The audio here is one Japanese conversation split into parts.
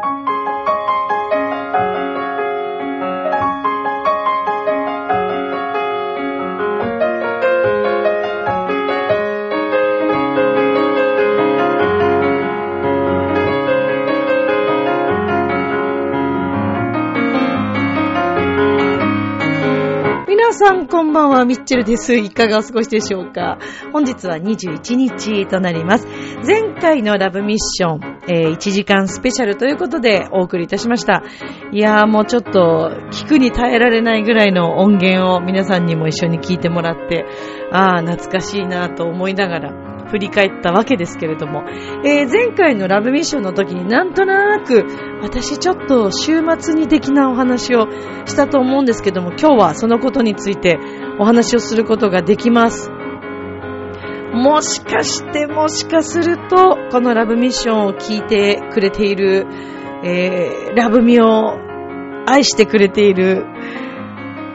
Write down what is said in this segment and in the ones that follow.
皆さんこんばんは、ミッチェルです。いかがお過ごしでしょうか？本日は21日となります。前回のラブミッション、えー1時間スペシャルということでお送りいたしました。いやーもうちょっと聞くに耐えられないぐらいの音源を皆さんにも一緒に聞いてもらって、あー懐かしいなと思いながら振り返ったわけですけれども、えー前回のラブミッションの時になんとなく私ちょっと週末に的なお話をしたと思うんですけども、今日はそのことについてお話をすることができます。もしかして、もしかすると、このラブミッションを聞いてくれている、えー、ラブミを愛してくれている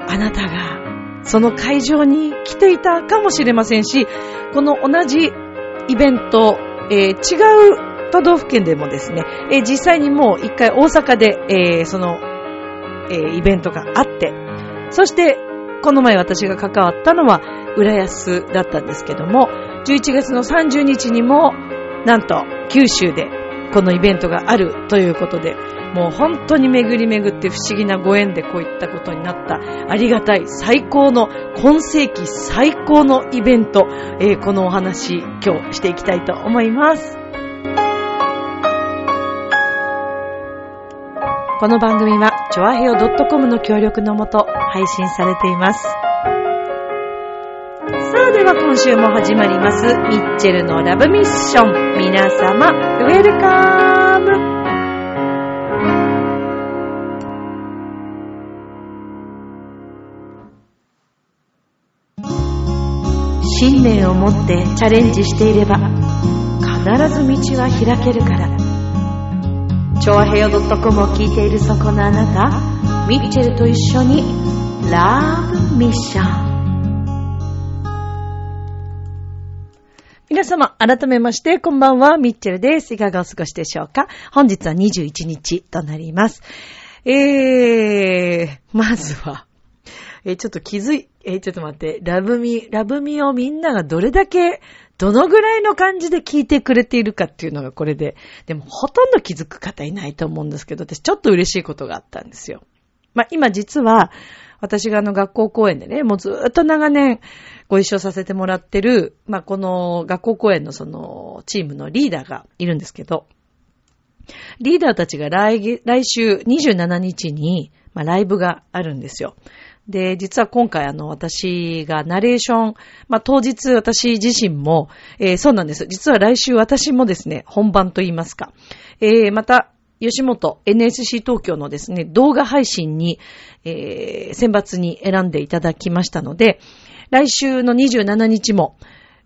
あなたが、その会場に来ていたかもしれませんし、この同じイベント、えー違う都道府県でもですね、えー実際にもう一回大阪で、えーその、えーイベントがあって、そして、この前私が関わったのは、浦安だったんですけども、11月の30日にも、なんと、九州で、このイベントがあるということで、もう本当に巡り巡って不思議なご縁でこういったことになった、ありがたい、最高の、今世紀最高のイベント、えーこのお話、今日していきたいと思います。この番組は、チョアヘオ .com の協力のもと配信されています。さあ、では今週も始まります、ミッチェルのラブミッション。皆様、ウェルカム信念を持ってチャレンジしていれば、必ず道は開けるから。チョアヘヨ .com を聞いているそこのあなた、ミッチェルと一緒に、ラブミッション。皆様、改めまして、こんばんは、ミッチェルです。いかがお過ごしでしょうか？本日は21日となります。えー、まずは、えーちょっと気づい、えーちょっと待って、ラブミ、ラブミをみんながどれだけ、どのぐらいの感じで聞いてくれているかっていうのがこれで、でもほとんど気づく方いないと思うんですけど、私ちょっと嬉しいことがあったんですよ。まあ、今実は、私があの学校公演でね、もうずーっと長年ご一緒させてもらってる、まあ、この学校公演のそのチームのリーダーがいるんですけど、リーダーたちが来、来週27日に、まあ、ライブがあるんですよ。で、実は今回あの、私がナレーション、まあ、当日私自身も、えーそうなんです。実は来週私もですね、本番と言いますか。えーまた、吉本 NSC 東京のですね、動画配信に、えー選抜に選んでいただきましたので、来週の27日も、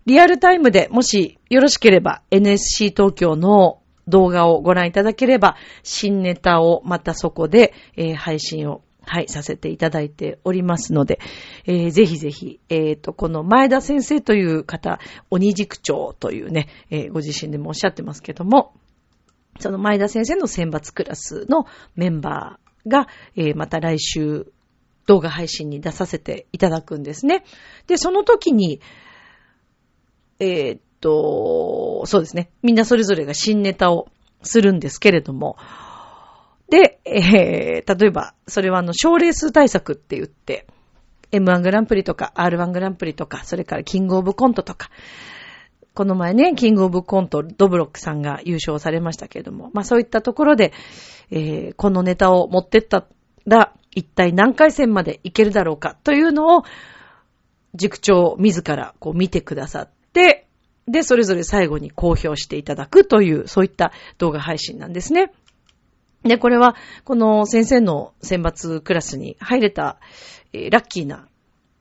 リアルタイムでもしよろしければ NSC 東京の動画をご覧いただければ、新ネタをまたそこで、えー配信を、はい、させていただいておりますので、えーぜひぜひ、えっ、と、この前田先生という方、鬼塾長というね、えーご自身でもおっしゃってますけども、その前田先生の選抜クラスのメンバーが、えーまた来週動画配信に出させていただくんですね。で、その時に、えーっと、そうですね。みんなそれぞれが新ネタをするんですけれども、で、えー、例えば、それはあの、賞レース対策って言って、M1 グランプリとか R1 グランプリとか、それからキングオブコントとか、この前ね、キングオブコント、ドブロックさんが優勝されましたけれども、まあそういったところで、えーこのネタを持ってったら、一体何回戦までいけるだろうかというのを、塾長自らこう見てくださって、で、それぞれ最後に公表していただくという、そういった動画配信なんですね。で、これは、この先生の選抜クラスに入れた、えーラッキーな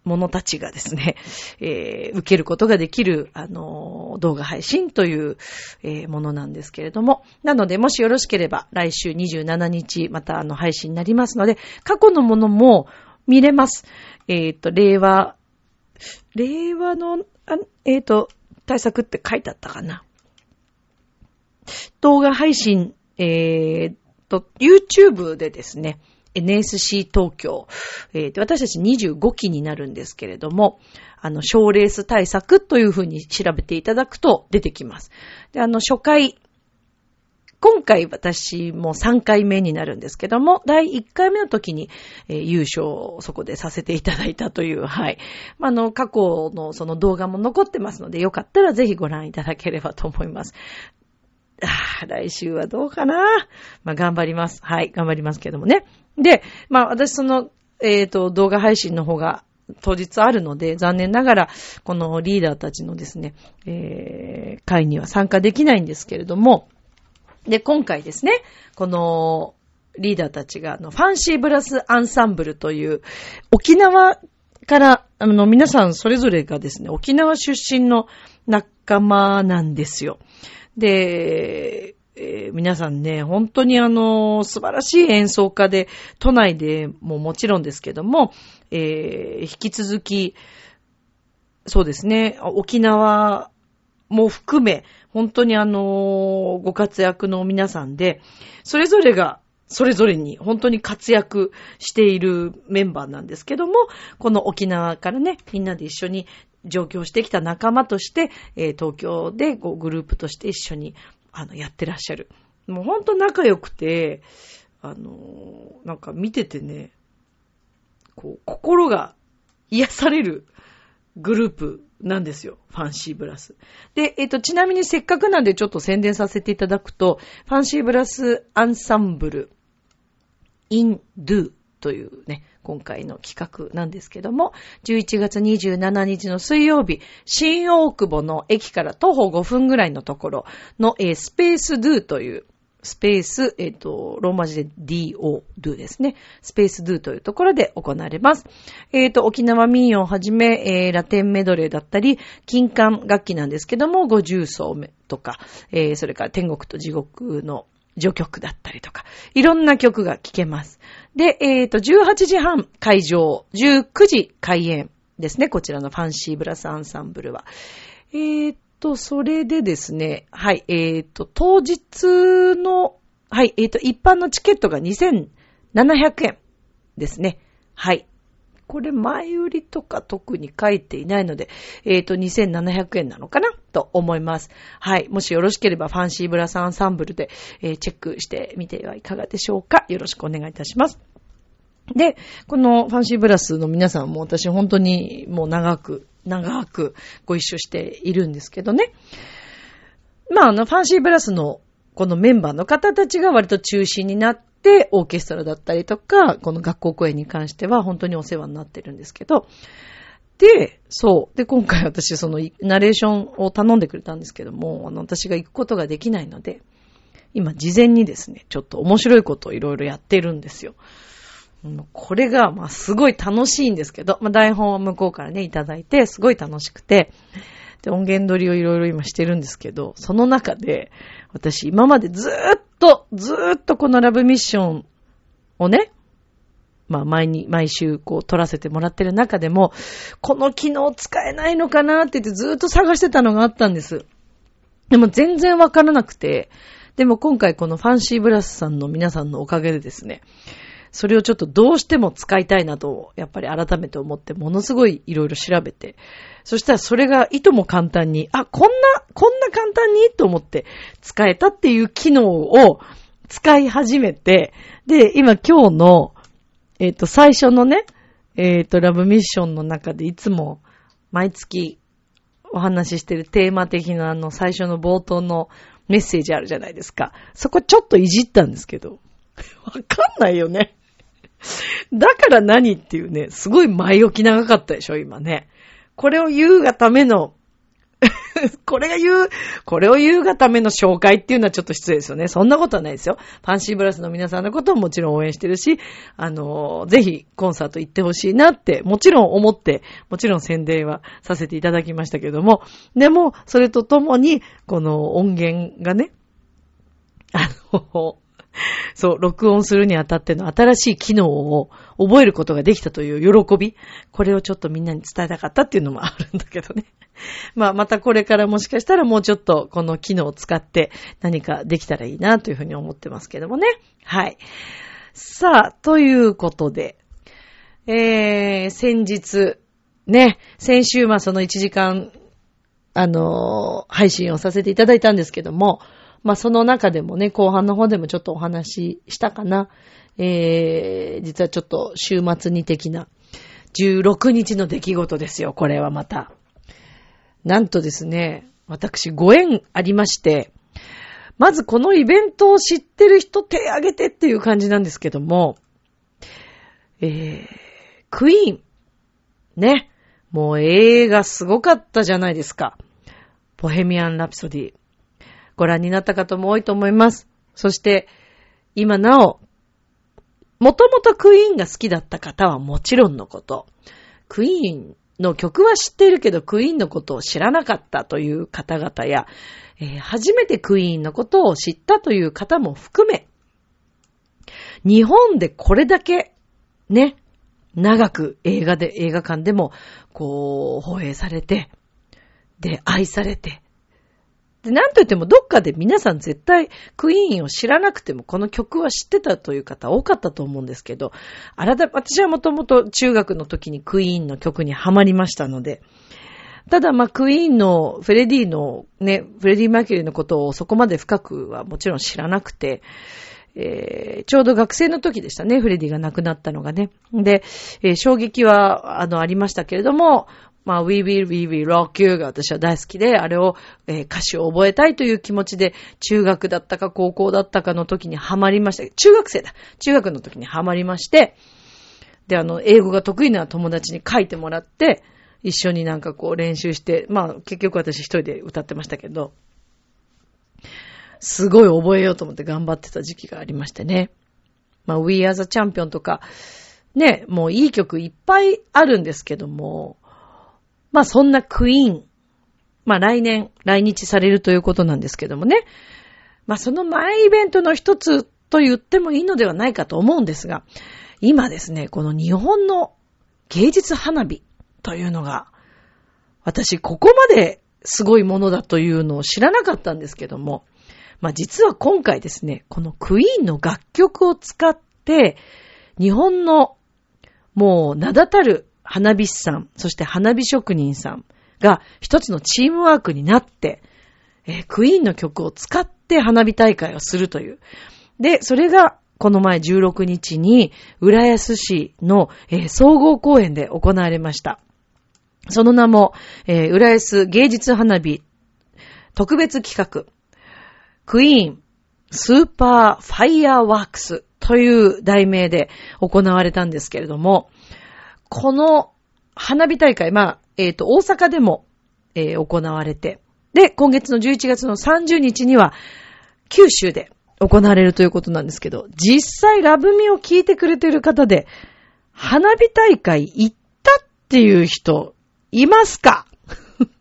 者たちがですね、えー受けることができる、あの動画配信という、えーものなんですけれども、なので、もしよろしければ、来週27日、またあの、配信になりますので、過去のものも見れます。えっ、と、令和、令和の、あえっ、と、対策って書いてあったかな。動画配信、えー、と、YouTube でですね、NSC 東京、えー、私たち25期になるんですけれども、あの、賞レース対策というふうに調べていただくと出てきます。で、あの、初回、今回私も3回目になるんですけども、第1回目の時に、えー、優勝をそこでさせていただいたという、はい。まあ、の、過去のその動画も残ってますので、よかったらぜひご覧いただければと思います。ああ、来週はどうかなまあ、頑張ります。はい、頑張りますけどもね。で、まあ、私その、えっ、ー、と、動画配信の方が当日あるので、残念ながら、このリーダーたちのですね、えー、会には参加できないんですけれども、で、今回ですね、この、リーダーたちが、あの、ファンシーブラスアンサンブルという、沖縄から、あの、皆さんそれぞれがですね、沖縄出身の仲間なんですよ。で、えー、皆さんね、本当にあの、素晴らしい演奏家で、都内でももちろんですけども、えー、引き続き、そうですね、沖縄も含め、本当にあの、ご活躍の皆さんで、それぞれが、それぞれに本当に活躍しているメンバーなんですけども、この沖縄からね、みんなで一緒に上京してきた仲間として、えー、東京でこうグループとして一緒にあのやってらっしゃる。もうほんと仲良くて、あの、なんか見ててね、こう、心が癒されるグループなんですよ。ファンシーブラス。で、えっ、ー、と、ちなみにせっかくなんでちょっと宣伝させていただくと、ファンシーブラスアンサンブル、インドゥというね、今回の企画なんですけども、11月27日の水曜日、新大久保の駅から徒歩5分ぐらいのところの、えー、スペースドゥというスペース、えっ、ー、と、ローマ字で DO、do ですね。スペース do というところで行われます。えっ、ー、と、沖縄民謡をはじめ、えー、ラテンメドレーだったり、金管楽器なんですけども、五重奏とか、えー、それから天国と地獄の序曲だったりとか、いろんな曲が聴けます。で、えっ、ー、と、18時半会場、19時開演ですね。こちらのファンシーブラスアンサンブルは。えー、と、それでですね、はい、えっ、と、当日の、はい、えっ、と、一般のチケットが2700円ですね。はい。これ前売りとか特に書いていないので、えっ、ー、と、2700円なのかなと思います。はい。もしよろしければファンシーブラスアンサンブルで、えー、チェックしてみてはいかがでしょうか。よろしくお願いいたします。で、このファンシーブラスの皆さんも私本当にもう長く長くご一緒しているんですけどね。まあ、あの、ファンシーブラスのこのメンバーの方たちが割と中心になって、オーケストラだったりとか、この学校公演に関しては本当にお世話になってるんですけど、で、そう。で、今回私、その、ナレーションを頼んでくれたんですけども、あの、私が行くことができないので、今、事前にですね、ちょっと面白いことをいろいろやってるんですよ。これが、まあ、すごい楽しいんですけど、まあ、台本は向こうからね、いただいて、すごい楽しくて、で、音源取りをいろいろ今してるんですけど、その中で、私今までずーっと、ずーっとこのラブミッションをね、まあ、毎に、毎週こう撮らせてもらってる中でも、この機能使えないのかなって言ってずーっと探してたのがあったんです。でも全然わからなくて、でも今回このファンシーブラスさんの皆さんのおかげでですね、それをちょっとどうしても使いたいなと、やっぱり改めて思って、ものすごいいろいろ調べて、そしたらそれがいとも簡単に、あ、こんな、こんな簡単にと思って使えたっていう機能を使い始めて、で、今今日の、えっ、ー、と、最初のね、えっ、ー、と、ラブミッションの中でいつも毎月お話ししてるテーマ的なあの最初の冒頭のメッセージあるじゃないですか。そこちょっといじったんですけど、わかんないよね。だから何っていうね、すごい前置き長かったでしょ、今ね。これを言うがための これが言う、これを言うがための紹介っていうのはちょっと失礼ですよね。そんなことはないですよ。ファンシーブラスの皆さんのことももちろん応援してるし、あの、ぜひコンサート行ってほしいなって、もちろん思って、もちろん宣伝はさせていただきましたけども、でも、それとともに、この音源がね、あの、そう、録音するにあたっての新しい機能を覚えることができたという喜び。これをちょっとみんなに伝えたかったっていうのもあるんだけどね。まあ、またこれからもしかしたらもうちょっとこの機能を使って何かできたらいいなというふうに思ってますけどもね。はい。さあ、ということで、えー、先日、ね、先週、まあその1時間、あのー、配信をさせていただいたんですけども、まあその中でもね、後半の方でもちょっとお話ししたかな。えー、実はちょっと週末に的な16日の出来事ですよ、これはまた。なんとですね、私ご縁ありまして、まずこのイベントを知ってる人手挙げてっていう感じなんですけども、えー、クイーン。ね。もう映画すごかったじゃないですか。ボヘミアン・ラプソディ。ご覧になった方も多いと思います。そして、今なお、もともとクイーンが好きだった方はもちろんのこと、クイーンの曲は知っているけど、クイーンのことを知らなかったという方々や、えー、初めてクイーンのことを知ったという方も含め、日本でこれだけ、ね、長く映画で、映画館でも、こう、放映されて、で、愛されて、で、なんと言ってもどっかで皆さん絶対クイーンを知らなくてもこの曲は知ってたという方多かったと思うんですけど、改め、私はもともと中学の時にクイーンの曲にハマりましたので、ただまあクイーンのフレディのね、フレディ・マーキュリーのことをそこまで深くはもちろん知らなくて、えー、ちょうど学生の時でしたね、フレディが亡くなったのがね。で、えー、衝撃は、あの、ありましたけれども、まあ、We Will, We Will Rock You が私は大好きで、あれを、えー、歌詞を覚えたいという気持ちで、中学だったか高校だったかの時にハマりました。中学生だ。中学の時にハマりまして、で、あの、英語が得意な友達に書いてもらって、一緒になんかこう練習して、まあ結局私一人で歌ってましたけど、すごい覚えようと思って頑張ってた時期がありましてね。まあ We Are the Champion とか、ね、もういい曲いっぱいあるんですけども、まあそんなクイーン、まあ来年来日されるということなんですけどもね。まあその前イベントの一つと言ってもいいのではないかと思うんですが、今ですね、この日本の芸術花火というのが、私ここまですごいものだというのを知らなかったんですけども、まあ実は今回ですね、このクイーンの楽曲を使って、日本のもう名だたる花火師さん、そして花火職人さんが一つのチームワークになって、えー、クイーンの曲を使って花火大会をするという。で、それがこの前16日に浦安市の、えー、総合公園で行われました。その名も、えー、浦安芸術花火特別企画、クイーンスーパーファイヤーワークスという題名で行われたんですけれども、この花火大会、まあ、えっ、ー、と、大阪でも、えー、行われて、で、今月の11月の30日には、九州で行われるということなんですけど、実際ラブミを聞いてくれてる方で、花火大会行ったっていう人、いますか？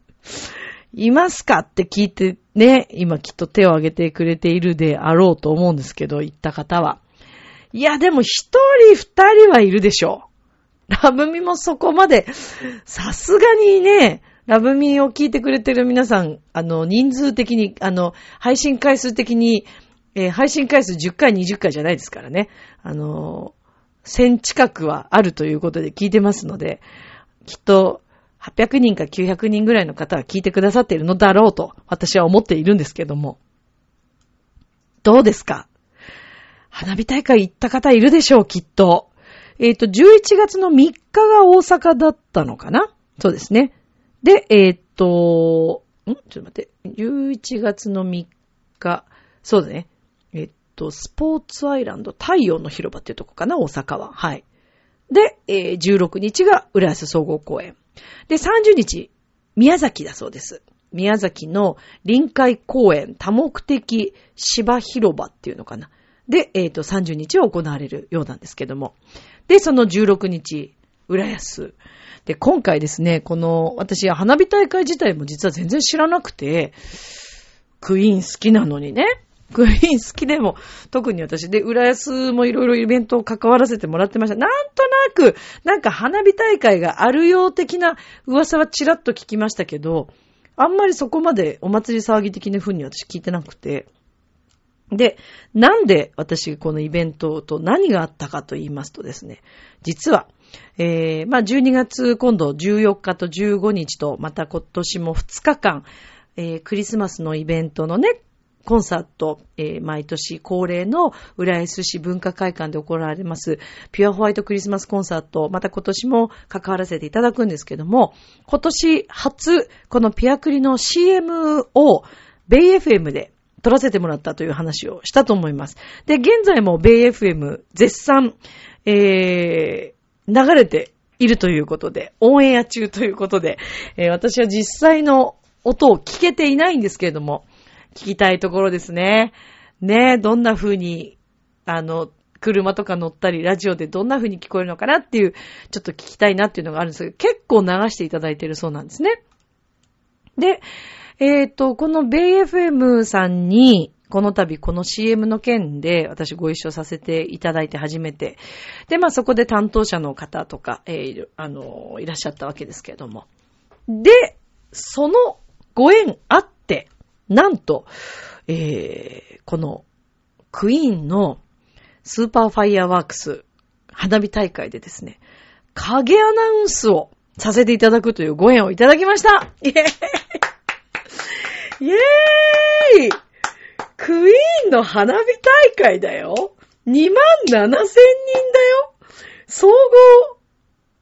いますか？って聞いてね、今きっと手を挙げてくれているであろうと思うんですけど、行った方は。いや、でも一人二人はいるでしょう。ラブミもそこまで、さすがにね、ラブミを聞いてくれてる皆さん、あの、人数的に、あの、配信回数的に、えー、配信回数10回、20回じゃないですからね。あの、1000近くはあるということで聞いてますので、きっと、800人か900人ぐらいの方は聞いてくださっているのだろうと、私は思っているんですけども。どうですか？花火大会行った方いるでしょう、きっと。えっ、ー、と、11月の3日が大阪だったのかな？そうですね。で、えっ、ー、と、ん？ちょっと待って。11月の3日。そうだね。えっ、ー、と、スポーツアイランド太陽の広場っていうとこかな？大阪は。はい。で、えー、16日が浦安総合公園。で、30日、宮崎だそうです。宮崎の臨海公園多目的芝広場っていうのかな？で、えっ、ー、と、30日は行われるようなんですけども。で、その16日、浦安。で、今回ですね、この、私、花火大会自体も実は全然知らなくて、クイーン好きなのにね。クイーン好きでも、特に私で、浦安もいろいろイベントを関わらせてもらってました。なんとなく、なんか花火大会があるよう的な噂はちらっと聞きましたけど、あんまりそこまでお祭り騒ぎ的な風に私聞いてなくて。で、なんで私このイベントと何があったかと言いますとですね、実は、えー、まあ12月今度14日と15日と、また今年も2日間、えー、クリスマスのイベントのね、コンサート、えー、毎年恒例の浦安市文化会館で行われます、ピュアホワイトクリスマスコンサート、また今年も関わらせていただくんですけども、今年初、このピアクリの CM を、ベイ FM で撮らせてもらったという話をしたと思います。で、現在もベイ FM 絶賛、えー、流れているということで、オンエア中ということで、えー、私は実際の音を聞けていないんですけれども、聞きたいところですね。ねどんな風に、あの、車とか乗ったり、ラジオでどんな風に聞こえるのかなっていう、ちょっと聞きたいなっていうのがあるんですけど、結構流していただいているそうなんですね。で、えっ、ー、と、このベイ FM さんに、この度この CM の件で私ご一緒させていただいて初めて。で、まあそこで担当者の方とか、えー、あの、いらっしゃったわけですけれども。で、そのご縁あって、なんと、えー、このクイーンのスーパーファイヤーワークス花火大会でですね、影アナウンスをさせていただくというご縁をいただきましたイェーイイェーイクイーンの花火大会だよ !2 万7千人だよ総合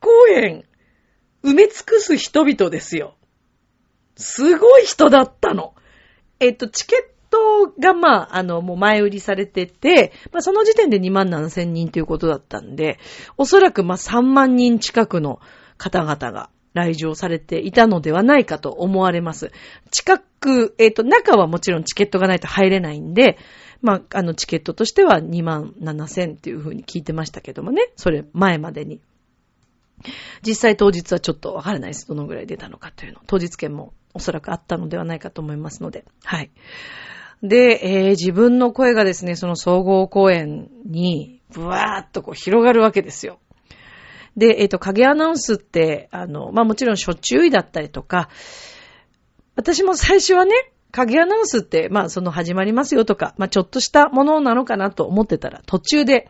公演埋め尽くす人々ですよ。すごい人だったの。えっと、チケットが、まあ、あの、もう前売りされてて、まあ、その時点で2万7千人ということだったんで、おそらく、まあ、3万人近くの方々が来場されていたのではないかと思われます。近く、えっ、と、中はもちろんチケットがないと入れないんで、まあ、あの、チケットとしては2万7千っていう風に聞いてましたけどもね、それ前までに。実際当日はちょっとわからないです。どのぐらい出たのかというの。当日券もおそらくあったのではないかと思いますので。はい。で、えー、自分の声がですね、その総合公演に、ブワーっとこう広がるわけですよ。で、えっ、ー、と、影アナウンスって、あの、まあ、もちろん初注意だったりとか、私も最初はね、影アナウンスって、まあ、その始まりますよとか、まあ、ちょっとしたものなのかなと思ってたら、途中で、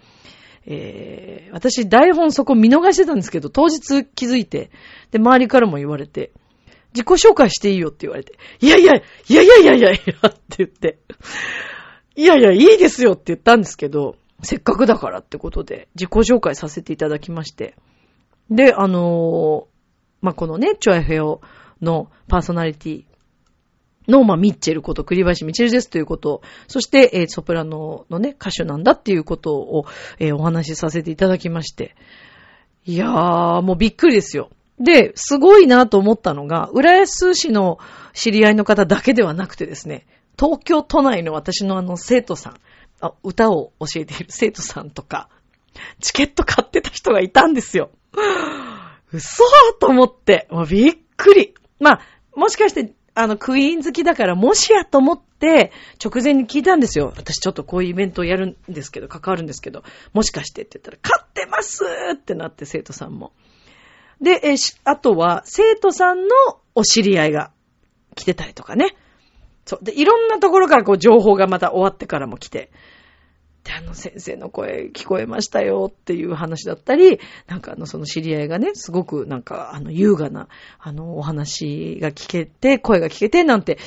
えー、私台本そこ見逃してたんですけど、当日気づいて、で、周りからも言われて、自己紹介していいよって言われて、いやいや、いやいやいやいやいやって言って、いやいや、いいですよって言ったんですけど、せっかくだからってことで、自己紹介させていただきまして。で、あのー、まあ、このね、チョアフェオのパーソナリティの、まあ、ミッチェルこと、栗林ミッチェルですということそして、えー、ソプラノのね、歌手なんだっていうことを、えー、お話しさせていただきまして。いやー、もうびっくりですよ。で、すごいなと思ったのが、浦安市の知り合いの方だけではなくてですね、東京都内の私のあの生徒さん、あ歌を教えている生徒さんとか、チケット買ってた人がいたんですよ。嘘と思って、もうびっくり。まあ、もしかして、あの、クイーン好きだから、もしやと思って、直前に聞いたんですよ。私ちょっとこういうイベントをやるんですけど、関わるんですけど、もしかしてって言ったら、買ってますってなって生徒さんも。で、えあとは、生徒さんのお知り合いが来てたりとかね。そう。で、いろんなところからこう情報がまた終わってからも来て、で、あの先生の声聞こえましたよっていう話だったり、なんかあのその知り合いがね、すごくなんかあの優雅なあのお話が聞けて、声が聞けてなんて、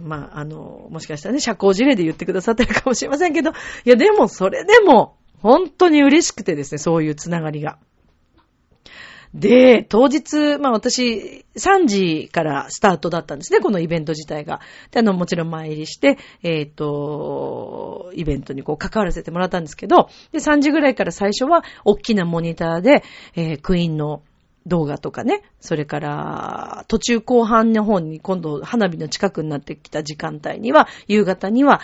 まああの、もしかしたらね、社交辞令で言ってくださってるかもしれませんけど、いやでもそれでも本当に嬉しくてですね、そういうつながりが。で、当日、まあ私、3時からスタートだったんですね、このイベント自体が。で、あの、もちろん参りして、えっ、ー、と、イベントにこう関わらせてもらったんですけど、で、3時ぐらいから最初は、大きなモニターで、えー、クイーンの動画とかね、それから、途中後半の方に今度花火の近くになってきた時間帯には、夕方には、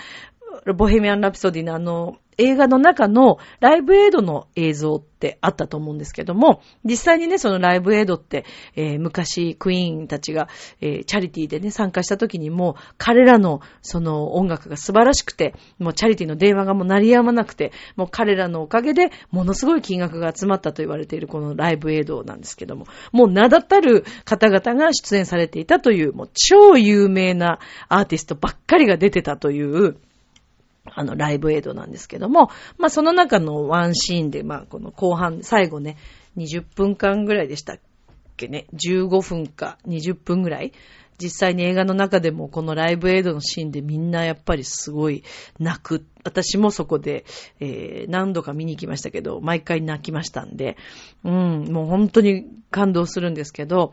ボヘミアン・ラプソディのあの映画の中のライブエイドの映像ってあったと思うんですけども、実際にね、そのライブエイドって、えー、昔クイーンたちが、えー、チャリティでね、参加した時にも、彼らのその音楽が素晴らしくて、もうチャリティの電話がもう鳴り止まなくて、もう彼らのおかげで、ものすごい金額が集まったと言われているこのライブエイドなんですけども、もう名だたる方々が出演されていたという、もう超有名なアーティストばっかりが出てたという、あの、ライブエイドなんですけども、まあ、その中のワンシーンで、まあ、この後半、最後ね、20分間ぐらいでしたっけね、15分か20分ぐらい、実際に映画の中でもこのライブエイドのシーンでみんなやっぱりすごい泣く。私もそこで、えー、何度か見に行きましたけど、毎回泣きましたんで、うん、もう本当に感動するんですけど、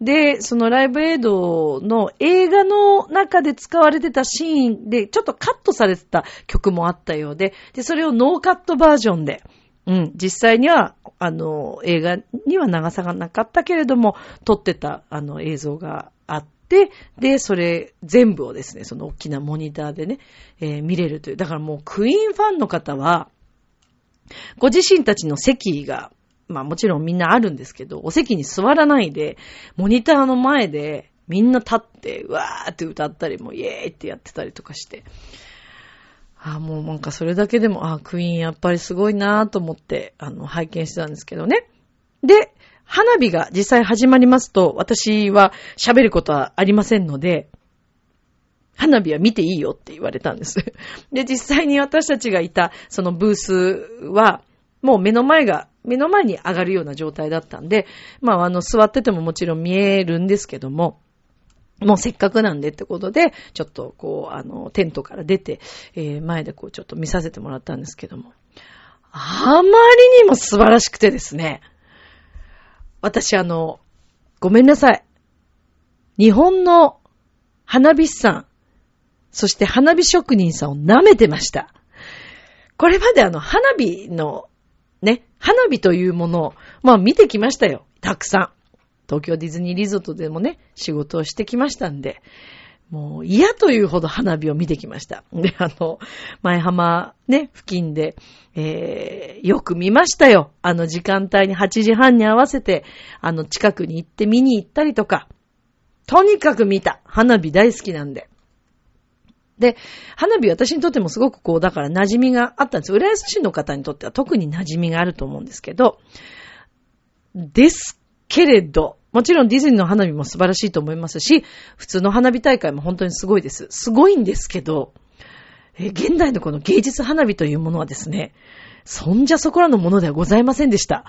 で、そのライブエイドの映画の中で使われてたシーンで、ちょっとカットされてた曲もあったようで、で、それをノーカットバージョンで、うん、実際には、あの、映画には長さがなかったけれども、撮ってた、あの、映像があって、で、それ全部をですね、その大きなモニターでね、えー、見れるという。だからもうクイーンファンの方は、ご自身たちの席がまあもちろんみんなあるんですけど、お席に座らないで、モニターの前でみんな立って、うわーって歌ったりもう、イエーイってやってたりとかして。あもうなんかそれだけでも、あクイーンやっぱりすごいなーと思って、あの、拝見してたんですけどね。で、花火が実際始まりますと、私は喋ることはありませんので、花火は見ていいよって言われたんです。で、実際に私たちがいたそのブースは、もう目の前が目の前に上がるような状態だったんで、まあ、あの、座っててももちろん見えるんですけども、もうせっかくなんでってことで、ちょっとこう、あの、テントから出て、えー、前でこう、ちょっと見させてもらったんですけども、あまりにも素晴らしくてですね、私あの、ごめんなさい。日本の花火師さん、そして花火職人さんを舐めてました。これまであの、花火のね、花火というものを、まあ見てきましたよ。たくさん。東京ディズニーリゾートでもね、仕事をしてきましたんで、もう嫌というほど花火を見てきました。で、あの、前浜ね、付近で、えー、よく見ましたよ。あの時間帯に8時半に合わせて、あの近くに行って見に行ったりとか、とにかく見た。花火大好きなんで。で、花火私にとってもすごくこう、だから馴染みがあったんです。浦安市の方にとっては特に馴染みがあると思うんですけど、ですけれど、もちろんディズニーの花火も素晴らしいと思いますし、普通の花火大会も本当にすごいです。すごいんですけど、え現代のこの芸術花火というものはですね、そんじゃそこらのものではございませんでした。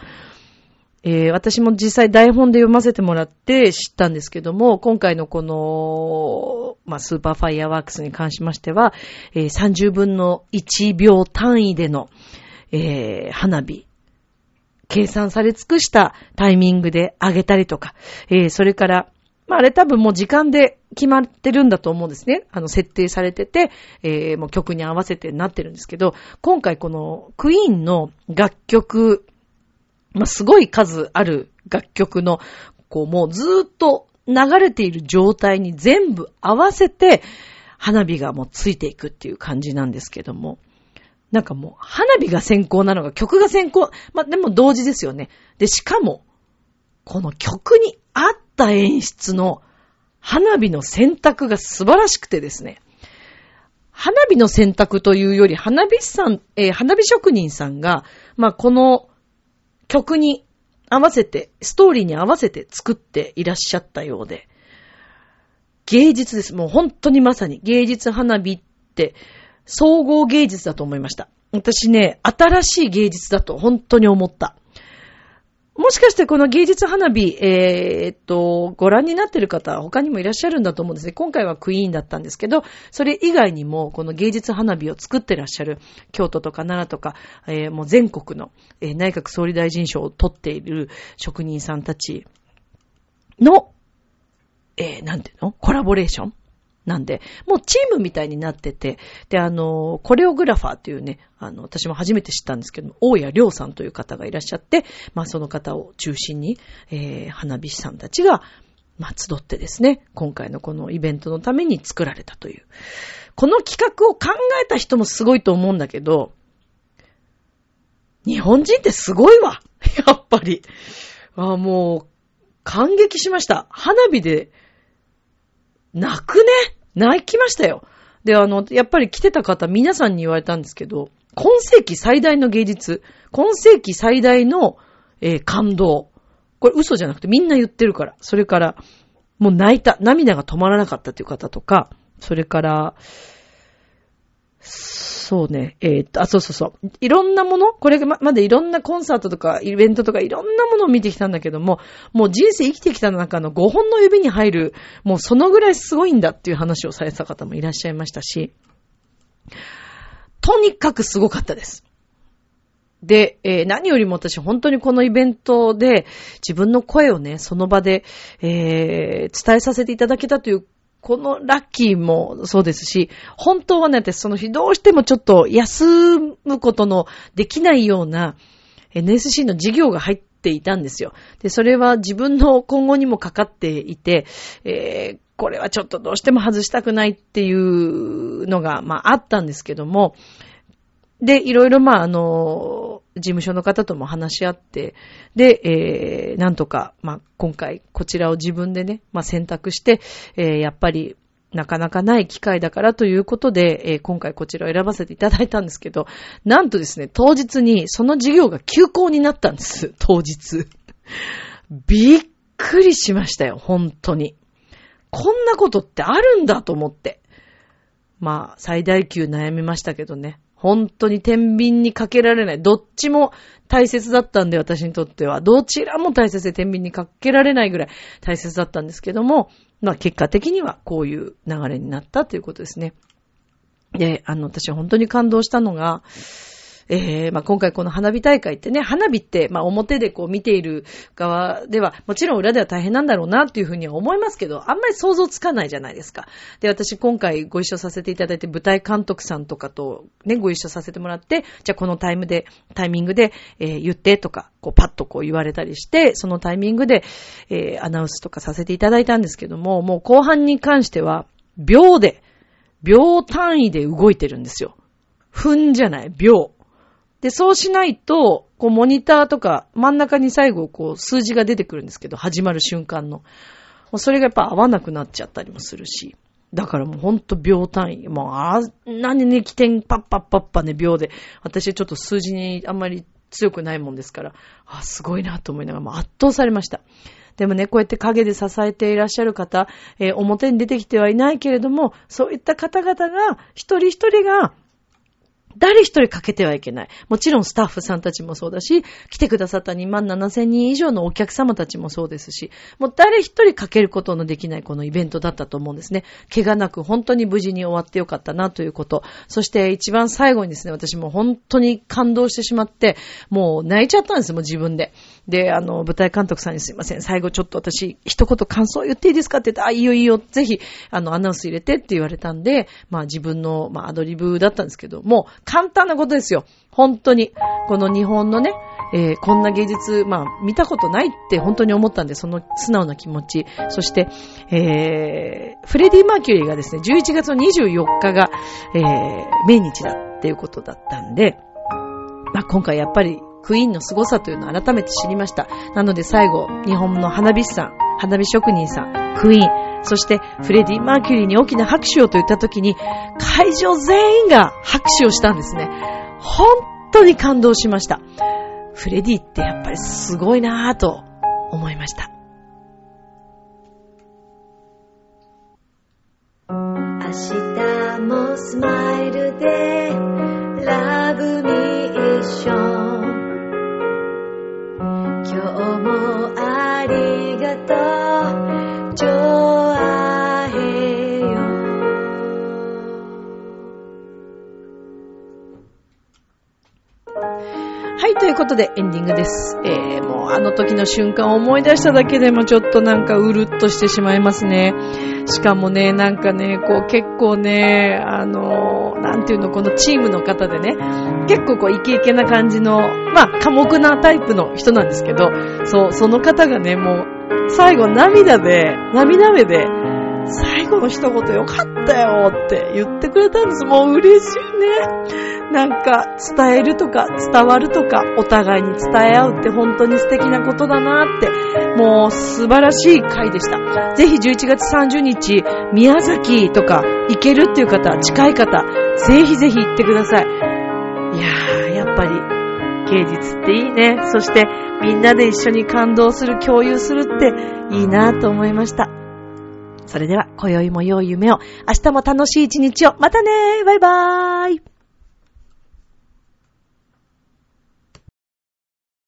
えー、私も実際台本で読ませてもらって知ったんですけども、今回のこの、まあ、スーパーファイアワークスに関しましては、えー、30分の1秒単位での、えー、花火、計算され尽くしたタイミングで上げたりとか、えー、それから、まあ、あれ多分もう時間で決まってるんだと思うんですね。あの、設定されてて、えー、もう曲に合わせてなってるんですけど、今回このクイーンの楽曲まあ、すごい数ある楽曲の、こう、もうずーっと流れている状態に全部合わせて、花火がもうついていくっていう感じなんですけども。なんかもう、花火が先行なのが曲が先行。まあ、でも同時ですよね。で、しかも、この曲に合った演出の花火の選択が素晴らしくてですね。花火の選択というより、花火師さん、えー、花火職人さんが、まあ、この曲に合わせて、ストーリーに合わせて作っていらっしゃったようで、芸術です。もう本当にまさに芸術花火って総合芸術だと思いました。私ね、新しい芸術だと本当に思った。もしかしてこの芸術花火、えー、っと、ご覧になってる方、他にもいらっしゃるんだと思うんですね。今回はクイーンだったんですけど、それ以外にも、この芸術花火を作ってらっしゃる、京都とか奈良とか、えー、もう全国の、えー、内閣総理大臣賞を取っている職人さんたちの、えー、なんていうの？コラボレーションなんで、もうチームみたいになってて、で、あの、コレオグラファーっていうね、あの、私も初めて知ったんですけど、大谷良さんという方がいらっしゃって、まあその方を中心に、えー、花火師さんたちが、まあ集ってですね、今回のこのイベントのために作られたという。この企画を考えた人もすごいと思うんだけど、日本人ってすごいわ。やっぱり。あもう、感激しました。花火で、泣くね泣きましたよ。で、あの、やっぱり来てた方、皆さんに言われたんですけど、今世紀最大の芸術、今世紀最大の、えー、感動。これ嘘じゃなくてみんな言ってるから。それから、もう泣いた、涙が止まらなかったという方とか、それから、そうね。えー、っと、あ、そうそうそう。いろんなもの？これままでいろんなコンサートとかイベントとかいろんなものを見てきたんだけども、もう人生生きてきた中の5本の指に入る、もうそのぐらいすごいんだっていう話をされた方もいらっしゃいましたし、とにかくすごかったです。で、えー、何よりも私本当にこのイベントで自分の声をね、その場で、えー、伝えさせていただけたというこのラッキーもそうですし、本当はね、私その日どうしてもちょっと休むことのできないような NSC の事業が入っていたんですよ。で、それは自分の今後にもかかっていて、えー、これはちょっとどうしても外したくないっていうのが、まああったんですけども、で、いろいろまああの、事務所の方とも話し合って、で、えー、なんとか、まあ、今回、こちらを自分でね、まあ、選択して、えー、やっぱり、なかなかない機会だからということで、えー、今回こちらを選ばせていただいたんですけど、なんとですね、当日にその事業が休校になったんです、当日。びっくりしましたよ、本当に。こんなことってあるんだと思って。まあ、最大級悩みましたけどね。本当に天秤にかけられない。どっちも大切だったんで、私にとっては。どちらも大切で天秤にかけられないぐらい大切だったんですけども、まあ結果的にはこういう流れになったということですね。で、あの、私は本当に感動したのが、えー、まあ、今回この花火大会ってね、花火って、まあ、表でこう見ている側では、もちろん裏では大変なんだろうなっていうふうには思いますけど、あんまり想像つかないじゃないですか。で、私今回ご一緒させていただいて、舞台監督さんとかとね、ご一緒させてもらって、じゃあこのタイムで、タイミングで、えー、言ってとか、こうパッとこう言われたりして、そのタイミングで、えー、アナウンスとかさせていただいたんですけども、もう後半に関しては、秒で、秒単位で動いてるんですよ。分じゃない、秒。で、そうしないと、こう、モニターとか、真ん中に最後、こう、数字が出てくるんですけど、始まる瞬間の。それがやっぱ合わなくなっちゃったりもするし。だからもうほんと秒単位。もう、あ何ね、起点パッパッパッパね、秒で。私はちょっと数字にあんまり強くないもんですから、あ、すごいなと思いながら、もう圧倒されました。でもね、こうやって影で支えていらっしゃる方、えー、表に出てきてはいないけれども、そういった方々が、一人一人が、誰一人かけてはいけない。もちろんスタッフさんたちもそうだし、来てくださった2万7千人以上のお客様たちもそうですし、もう誰一人かけることのできないこのイベントだったと思うんですね。怪我なく本当に無事に終わってよかったなということ。そして一番最後にですね、私も本当に感動してしまって、もう泣いちゃったんですもう自分で。で、あの、舞台監督さんにすいません、最後ちょっと私、一言感想言っていいですかって言って、あ、いいよいいよ、ぜひ、あの、アナウンス入れてって言われたんで、まあ自分の、まあアドリブだったんですけど、もう簡単なことですよ。本当に。この日本のね、えー、こんな芸術、まあ、見たことないって本当に思ったんで、その素直な気持ち。そして、えー、フレディ・マーキュリーがですね、11月の24日が、えー、命日だっていうことだったんで、まあ、今回やっぱりクイーンの凄さというのを改めて知りました。なので最後、日本の花火師さん、花火職人さん、クイーン、そしてフレディ・マーキュリーに大きな拍手をと言った時に、会場全員が拍手をしたんですね。本当に感動しました。フレディってやっぱりすごいなぁと思いました。明日もスマイルでラブミーもありということでエンディングです。えー、もうあの時の瞬間を思い出しただけでもちょっとなんかうるっとしてしまいますね。しかもね、なんかね、こう結構ね、あの、なんていうの、このチームの方でね、結構こうイケイケな感じの、まあ、寡黙なタイプの人なんですけど、そう、その方がね、もう、最後涙で、涙目で、最後の一言よかったよって言ってくれたんです。もう嬉しいね。なんか伝えるとか伝わるとかお互いに伝え合うって本当に素敵なことだなってもう素晴らしい回でした。ぜひ11月30日宮崎とか行けるっていう方、近い方、ぜひぜひ行ってください。いやー、やっぱり芸術っていいね。そしてみんなで一緒に感動する、共有するっていいなと思いました。それでは、今宵も良い夢を、明日も楽しい一日を、またねバイバーイ。